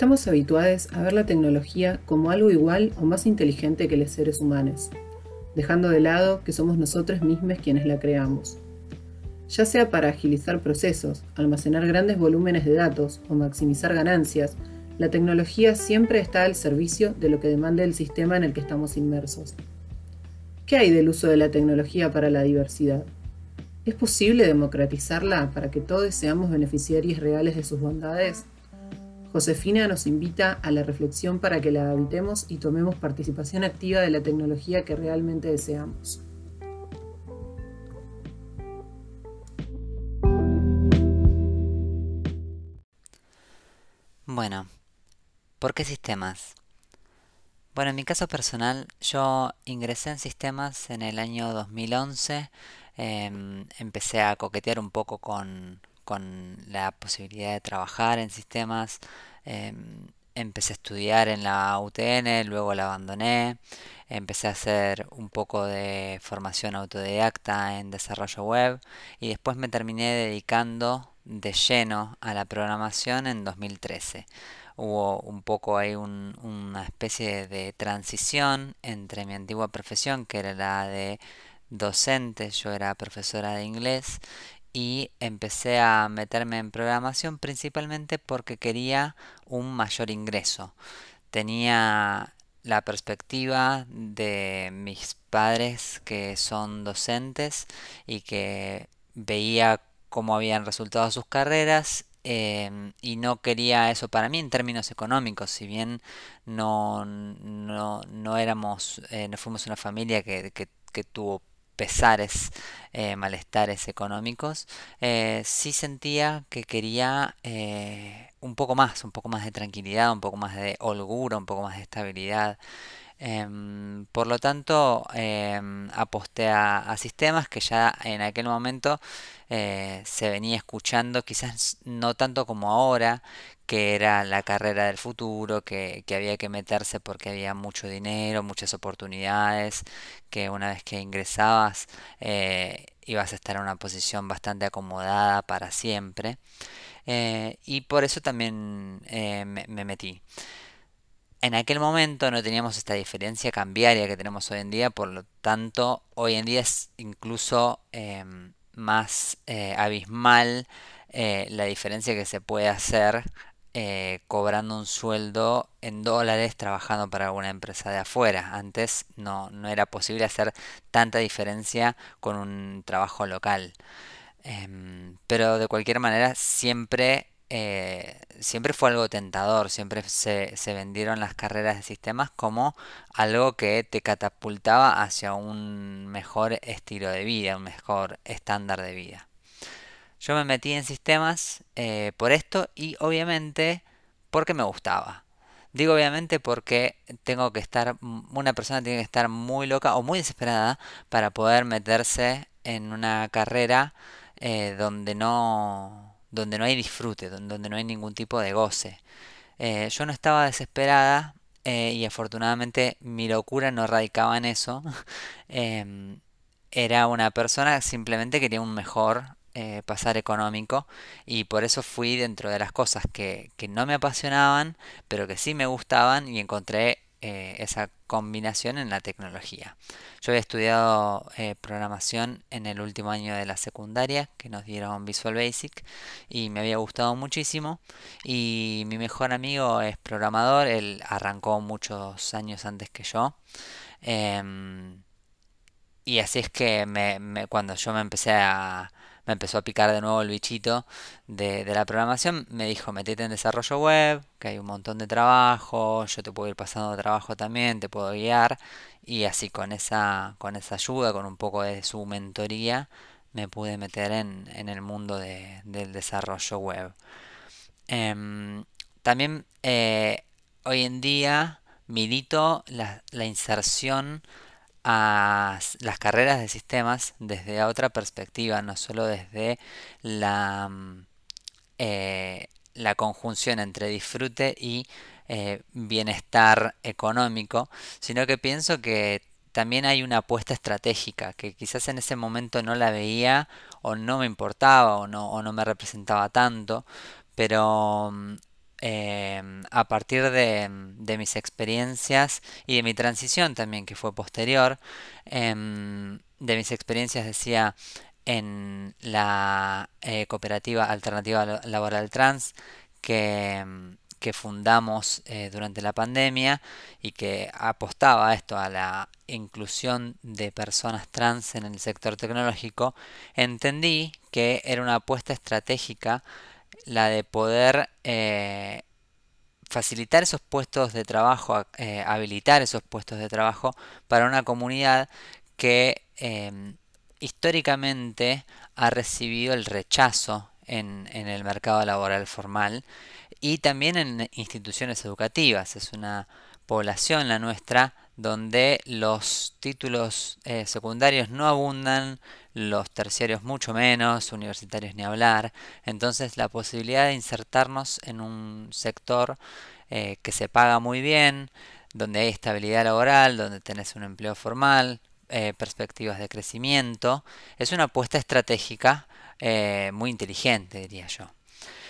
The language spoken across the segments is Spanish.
Estamos habituados a ver la tecnología como algo igual o más inteligente que los seres humanos, dejando de lado que somos nosotros mismos quienes la creamos. Ya sea para agilizar procesos, almacenar grandes volúmenes de datos o maximizar ganancias, la tecnología siempre está al servicio de lo que demande el sistema en el que estamos inmersos. ¿Qué hay del uso de la tecnología para la diversidad? ¿Es posible democratizarla para que todos seamos beneficiarios reales de sus bondades? Josefina nos invita a la reflexión para que la habitemos y tomemos participación activa de la tecnología que realmente deseamos. Bueno, ¿por qué sistemas? Bueno, en mi caso personal, yo ingresé en sistemas en el año 2011. Em, empecé a coquetear un poco con, con la posibilidad de trabajar en sistemas. Em, empecé a estudiar en la UTN, luego la abandoné. Empecé a hacer un poco de formación autodidacta en desarrollo web y después me terminé dedicando de lleno a la programación en 2013. Hubo un poco ahí una especie de transición entre mi antigua profesión, que era la de docente, yo era profesora de inglés, y empecé a meterme en programación principalmente porque quería un mayor ingreso. Tenía la perspectiva de mis padres que son docentes y que veía cómo habían resultado sus carreras em, y no quería eso para mí en términos económicos, si bien no, no, éramos, eh, no fuimos una familia que, que tuvo pesares, eh, malestares económicos, eh, sí sentía que quería eh, un poco más, un poco más de tranquilidad, un poco más de holgura, un poco más de estabilidad. Em, por lo tanto, em, aposté a, sistemas que ya en aquel momento se venía escuchando, quizás no tanto como ahora, que era la carrera del futuro, que, había que meterse porque había mucho dinero, muchas oportunidades, que una vez que ingresabas eh, ibas a estar en una posición bastante acomodada para siempre. Eh, y por eso también eh, me, metí. En aquel momento no teníamos esta diferencia cambiaria que tenemos hoy en día, por lo tanto hoy en día es incluso más abismal la diferencia que se puede hacer eh, cobrando un sueldo en dólares trabajando para alguna empresa de afuera. Antes no, era posible hacer tanta diferencia con un trabajo local. Em, pero de cualquier manera siempre, eh, siempre fue algo tentador, siempre se, se vendieron las carreras de sistemas como algo que te catapultaba hacia un mejor estilo de vida, un mejor estándar de vida. Yo me metí en sistemas eh, por esto y obviamente porque me gustaba. Digo obviamente porque tengo que estar, una persona tiene que estar muy loca o muy desesperada para poder meterse en una carrera eh, donde no donde no hay disfrute, donde no hay ningún tipo de goce. Eh, yo no estaba desesperada y afortunadamente mi locura no radicaba en eso. Em, era una persona que simplemente quería un mejor eh, pasar económico y por eso fui dentro de las cosas que, no me apasionaban pero que sí me gustaban y encontré eh, esa combinación en la tecnología. Yo había estudiado eh, programación en el último año de la secundaria que nos dieron Visual Basic y me había gustado muchísimo y mi mejor amigo es programador, él arrancó muchos años antes que yo. Em, y así es que cuando yo me empecé a, me empezó a picar de nuevo el bichito de, la programación. Me dijo, metete en desarrollo web, que hay un montón de trabajo, yo te puedo ir pasando trabajo también, te puedo guiar. Y así con esa, con esa ayuda, con un poco de su mentoría, me pude meter en, el mundo del desarrollo web. Em, también eh, hoy en día milito la, la inserción a las carreras de sistemas desde otra perspectiva, no solo desde la, mm, eh, la conjunción entre disfrute y eh, bienestar económico, sino que pienso que también hay una apuesta estratégica que quizás en ese momento no la veía o no me importaba o no, o no me representaba tanto, pero em, a partir de, mis experiencias y de mi transición también, que fue posterior, em, de mis experiencias decía en la eh, cooperativa alternativa laboral trans que, em, fundamos eh, durante la pandemia y que apostaba esto, a la inclusión de personas trans en el sector tecnológico, entendí que era una apuesta estratégica la de poder eh, facilitar esos puestos de trabajo, eh, habilitar esos puestos de trabajo para una comunidad que em, históricamente ha recibido el rechazo en, en, el mercado laboral formal y también en instituciones educativas. Es una población la nuestra donde los títulos eh, secundarios no abundan, los terciarios mucho menos, universitarios ni hablar. Entonces la posibilidad de insertarnos en un sector eh, que se paga muy bien, donde hay estabilidad laboral, donde tenés un empleo formal, eh, perspectivas de crecimiento, es una apuesta estratégica muy inteligente, diría yo.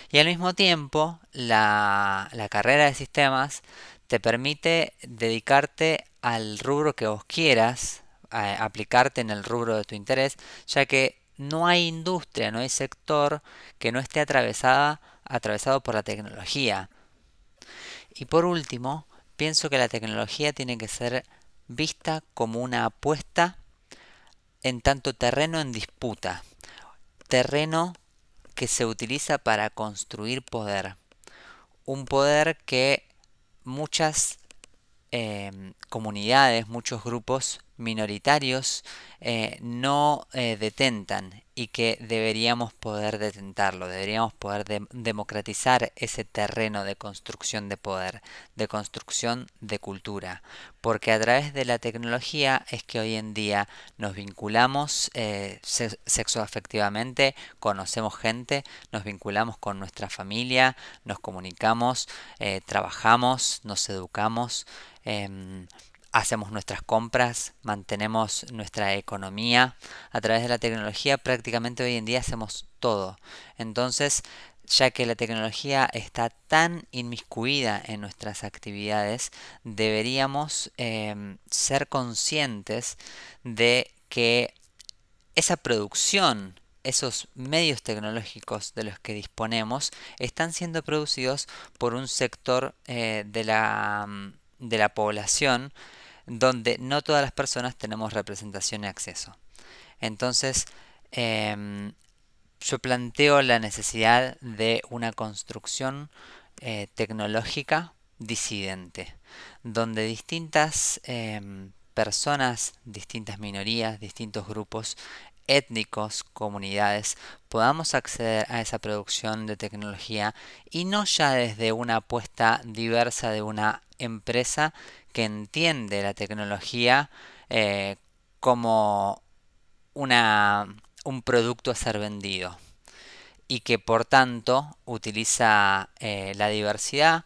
Y al mismo tiempo, la, la carrera de sistemas te permite dedicarte al rubro que vos quieras, aplicarte en el rubro de tu interés, ya que no hay industria, no hay sector que no esté atravesada, atravesado por la tecnología. Y por último, pienso que la tecnología tiene que ser vista como una apuesta en tanto terreno en disputa, terreno que se utiliza para construir poder, un poder que muchas em, comunidades, muchos grupos minoritarios eh, no eh, detentan y que deberíamos poder detentarlo, deberíamos poder democratizar ese terreno de construcción de poder, de construcción de cultura, porque a través de la tecnología es que hoy en día nos vinculamos eh, sexoafectivamente, conocemos gente, nos vinculamos con nuestra familia, nos comunicamos, eh, trabajamos, nos educamos. Em, hacemos nuestras compras, mantenemos nuestra economía. A través de la tecnología prácticamente hoy en día hacemos todo. Entonces, ya que la tecnología está tan inmiscuida en nuestras actividades, deberíamos em, ser conscientes de que esa producción, esos medios tecnológicos de los que disponemos, están siendo producidos por un sector eh, de, la, de la población donde no todas las personas tenemos representación y acceso. Entonces, em, yo planteo la necesidad de una construcción eh, tecnológica disidente, donde distintas em, personas, distintas minorías, distintos grupos étnicos, comunidades, podamos acceder a esa producción de tecnología y no ya desde una apuesta diversa de una empresa que entiende la tecnología eh, como una, un producto a ser vendido y que por tanto utiliza eh, la diversidad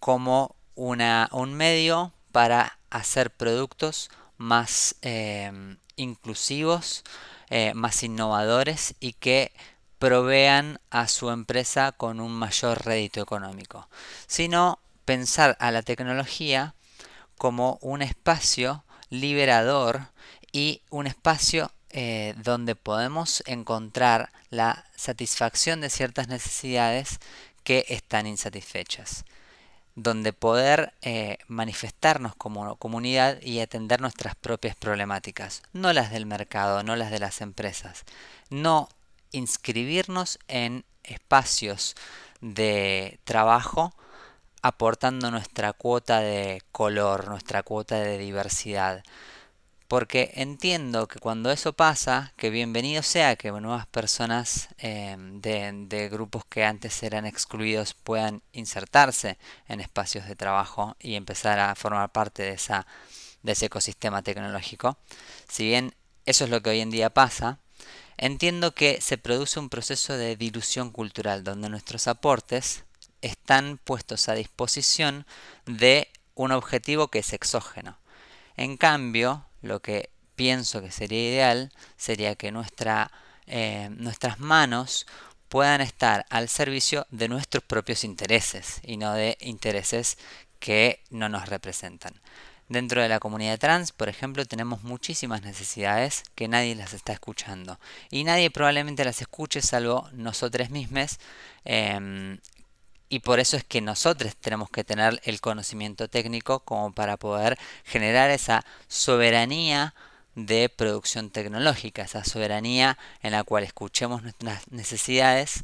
como una, un medio para hacer productos más eh, inclusivos, más innovadores y que provean a su empresa con un mayor rédito económico, sino pensar a la tecnología como un espacio liberador y un espacio eh, donde podemos encontrar la satisfacción de ciertas necesidades que están insatisfechas, donde poder eh, manifestarnos como comunidad y atender nuestras propias problemáticas, no las del mercado, no las de las empresas, no inscribirnos en espacios de trabajo aportando nuestra cuota de color, nuestra cuota de diversidad. Porque entiendo que cuando eso pasa, que bienvenido sea que nuevas personas em, de, grupos que antes eran excluidos puedan insertarse en espacios de trabajo y empezar a formar parte de, ese ecosistema tecnológico. Si bien eso es lo que hoy en día pasa, entiendo que se produce un proceso de dilución cultural donde nuestros aportes están puestos a disposición de un objetivo que es exógeno. En cambio, lo que pienso que sería ideal sería que nuestra, eh, nuestras manos puedan estar al servicio de nuestros propios intereses y no de intereses que no nos representan. Dentro de la comunidad trans, por ejemplo, tenemos muchísimas necesidades que nadie las está escuchando. Y nadie probablemente las escuche salvo nosotros mismos. Em, y por eso es que nosotros tenemos que tener el conocimiento técnico como para poder generar esa soberanía de producción tecnológica, esa soberanía en la cual escuchemos nuestras necesidades,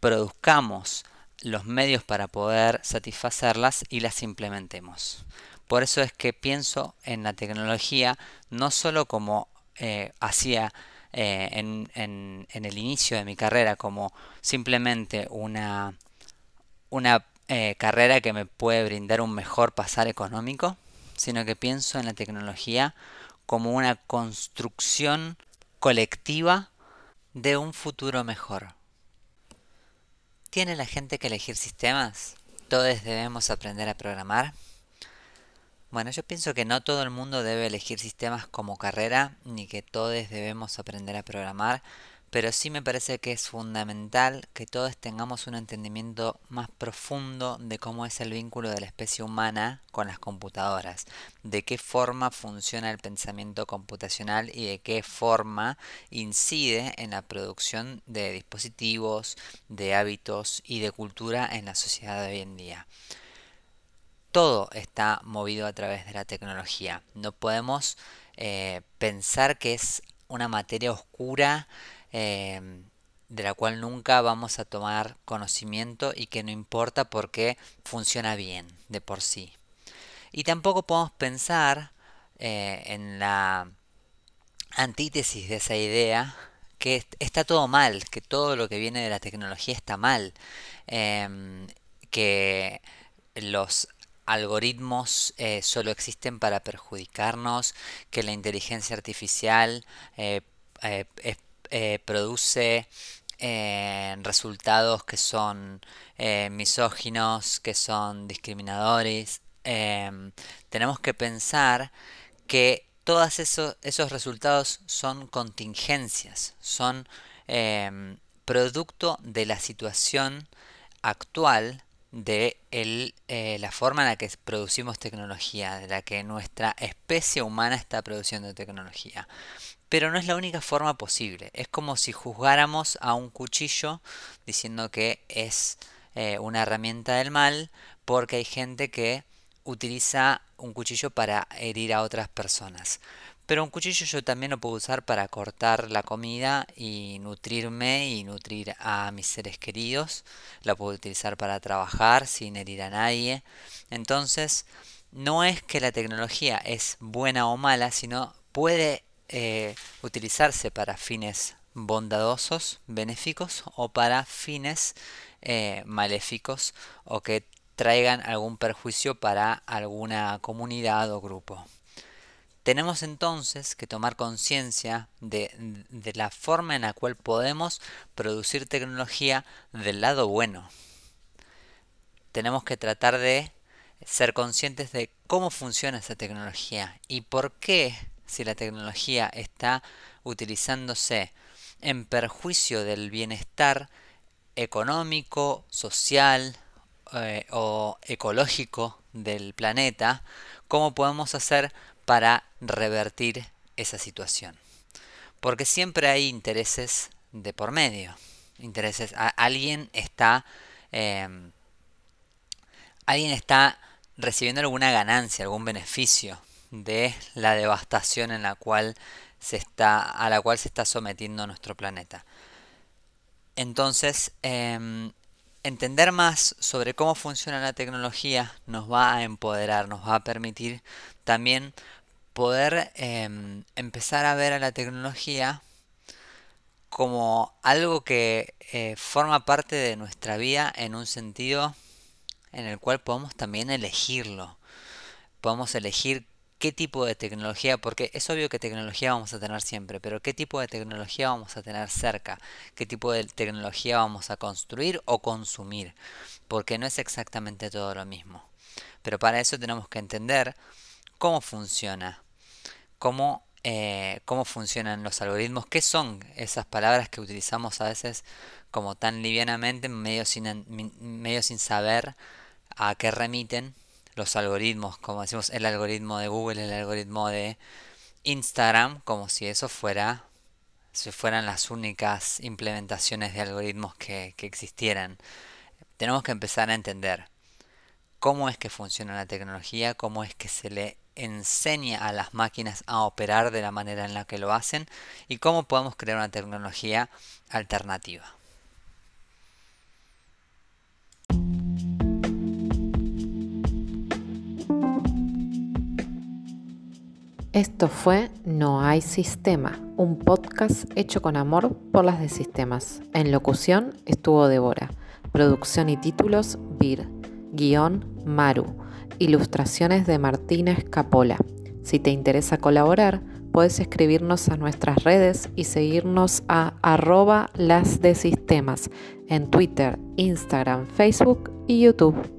produzcamos los medios para poder satisfacerlas y las implementemos. Por eso es que pienso en la tecnología no solo como eh, hacía eh, en, el inicio de mi carrera, como simplemente una, una eh, carrera que me puede brindar un mejor pasar económico, sino que pienso en la tecnología como una construcción colectiva de un futuro mejor. ¿Tiene la gente que elegir sistemas? ¿Todos debemos aprender a programar? Bueno, yo pienso que no todo el mundo debe elegir sistemas como carrera, ni que todos debemos aprender a programar, pero sí me parece que es fundamental que todos tengamos un entendimiento más profundo de cómo es el vínculo de la especie humana con las computadoras, de qué forma funciona el pensamiento computacional y de qué forma incide en la producción de dispositivos, de hábitos y de cultura en la sociedad de hoy en día todo está movido a través de la tecnología. No podemos eh, pensar que es una materia oscura eh, de la cual nunca vamos a tomar conocimiento y que no importa porque funciona bien de por sí. Y tampoco podemos pensar eh, en la antítesis de esa idea que está todo mal, que todo lo que viene de la tecnología está mal, que los algoritmos eh, solo existen para perjudicarnos, que la inteligencia artificial eh, eh, produce resultados que son misóginos, que son discriminadores. Em, tenemos que pensar que todos esos, esos resultados son contingencias, son em, producto de la situación actual de eh, la forma en la que producimos tecnología, de la que nuestra especie humana está produciendo tecnología. Pero no es la única forma posible. Es como si juzgáramos a un cuchillo diciendo que es eh, una herramienta del mal porque hay gente que utiliza un cuchillo para herir a otras personas. Pero un cuchillo yo también lo puedo usar para cortar la comida y nutrirme y nutrir a mis seres queridos. Lo puedo utilizar para trabajar sin herir a nadie. Entonces, no es que la tecnología es buena o mala, sino puede eh, utilizarse para fines bondadosos, benéficos o para fines eh, maléficos o que traigan algún perjuicio para alguna comunidad o grupo. Tenemos entonces que tomar conciencia de, la forma en la cual podemos producir tecnología del lado bueno. Tenemos que tratar de ser conscientes de cómo funciona esa tecnología y por qué si la tecnología está utilizándose en perjuicio del bienestar económico, social eh, o ecológico del planeta, cómo podemos hacer para revertir esa situación. Porque siempre hay intereses de por medio. Intereses. alguien está. Em, alguien está recibiendo alguna ganancia, algún beneficio de la devastación en la cual se está, a la cual se está sometiendo nuestro planeta. Entonces, em, entender más sobre cómo funciona la tecnología nos va a empoderar, nos va a permitir también poder em, empezar a ver a la tecnología como algo que eh, forma parte de nuestra vida en un sentido en el cual podemos también elegirlo. Podemos elegir qué tipo de tecnología, porque es obvio que tecnología vamos a tener siempre, pero qué tipo de tecnología vamos a tener cerca, qué tipo de tecnología vamos a construir o consumir, porque no es exactamente todo lo mismo. Pero para eso tenemos que entender cómo funciona cómo eh, cómo funcionan los algoritmos, qué son esas palabras que utilizamos a veces como tan livianamente, medio sin, medio sin saber a qué remiten los algoritmos, como decimos el algoritmo de Google, el algoritmo de Instagram, como si eso fuera, si fueran las únicas implementaciones de algoritmos que, que existieran. Tenemos que empezar a entender cómo es que funciona la tecnología, cómo es que se le enseña a las máquinas a operar de la manera en la que lo hacen y cómo podemos crear una tecnología alternativa. Esto fue No hay sistema, un podcast hecho con amor por las de sistemas. En locución estuvo Débora. Producción y títulos Vir. Guión Maru. Ilustraciones de Martínez Capola. Si te interesa colaborar, puedes escribirnos a nuestras redes y seguirnos a arroba las de sistemas en Twitter, Instagram, Facebook y YouTube.